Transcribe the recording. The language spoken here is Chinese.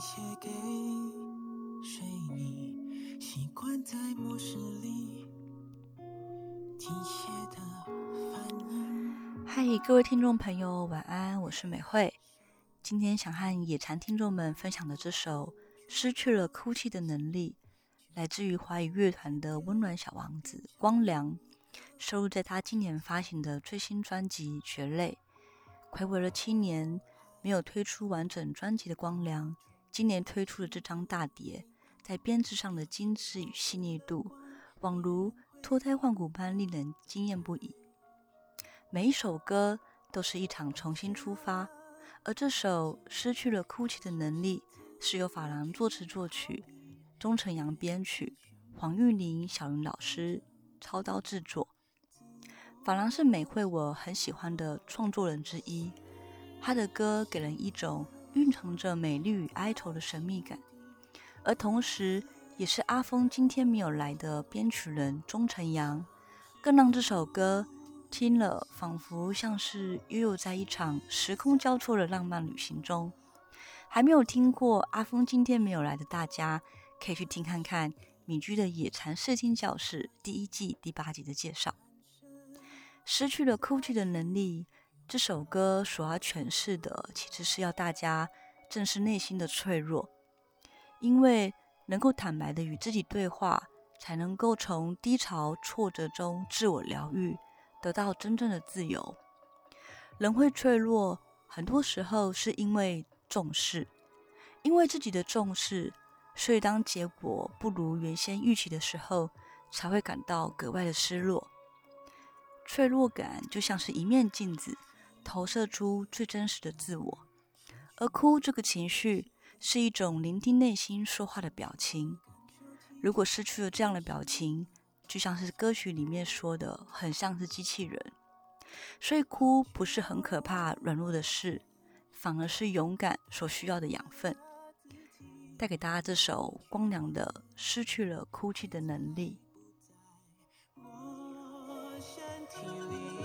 推卸给谁？你习惯在漠视里机械的反应。嗨，各位听众朋友，晚安，我是美惠。今天想和野蝉听众们分享的这首《失去了哭泣的能力》，来自于华语乐团的温暖小王子光良，收录在他今年发行的最新专辑《血泪》。暌违了七年，没有推出完整专辑的光良，今年推出的这张大碟，在编制上的精致与细腻度，宛如脱胎换骨般令人惊艳不已。每一首歌都是一场重新出发。而这首《失去了哭泣的能力》是由法郎作词作曲，钟成阳编曲，黄玉玲、小云老师操刀制作。法郎是美惠我很喜欢的创作人之一，他的歌给人一种蕴藏着美丽与哀愁的神秘感，而同时也是阿峰今天没有来的编曲人钟成阳，更让这首歌。听了，仿佛像是悠悠在一场时空交错的浪漫旅行中。还没有听过阿峰今天没有来的大家，可以去听看看米居的《野禅视听教室》第一季第八集的介绍。失去了哭泣的能力，这首歌所要诠释的，其实是要大家正视内心的脆弱，因为能够坦白的与自己对话，才能够从低潮挫折中自我疗愈。得到真正的自由。人会脆弱，很多时候是因为重视，因为自己的重视，所以当结果不如原先预期的时候，才会感到格外的失落。脆弱感就像是一面镜子，投射出最真实的自我。而哭这个情绪是一种聆听内心说话的表情。如果失去了这样的表情就像是歌曲里面说的很像是机器人。所以哭不是很可怕软弱的事反而是勇敢所需要的养分。带给大家这首光良的失去了哭泣的能力。我身体里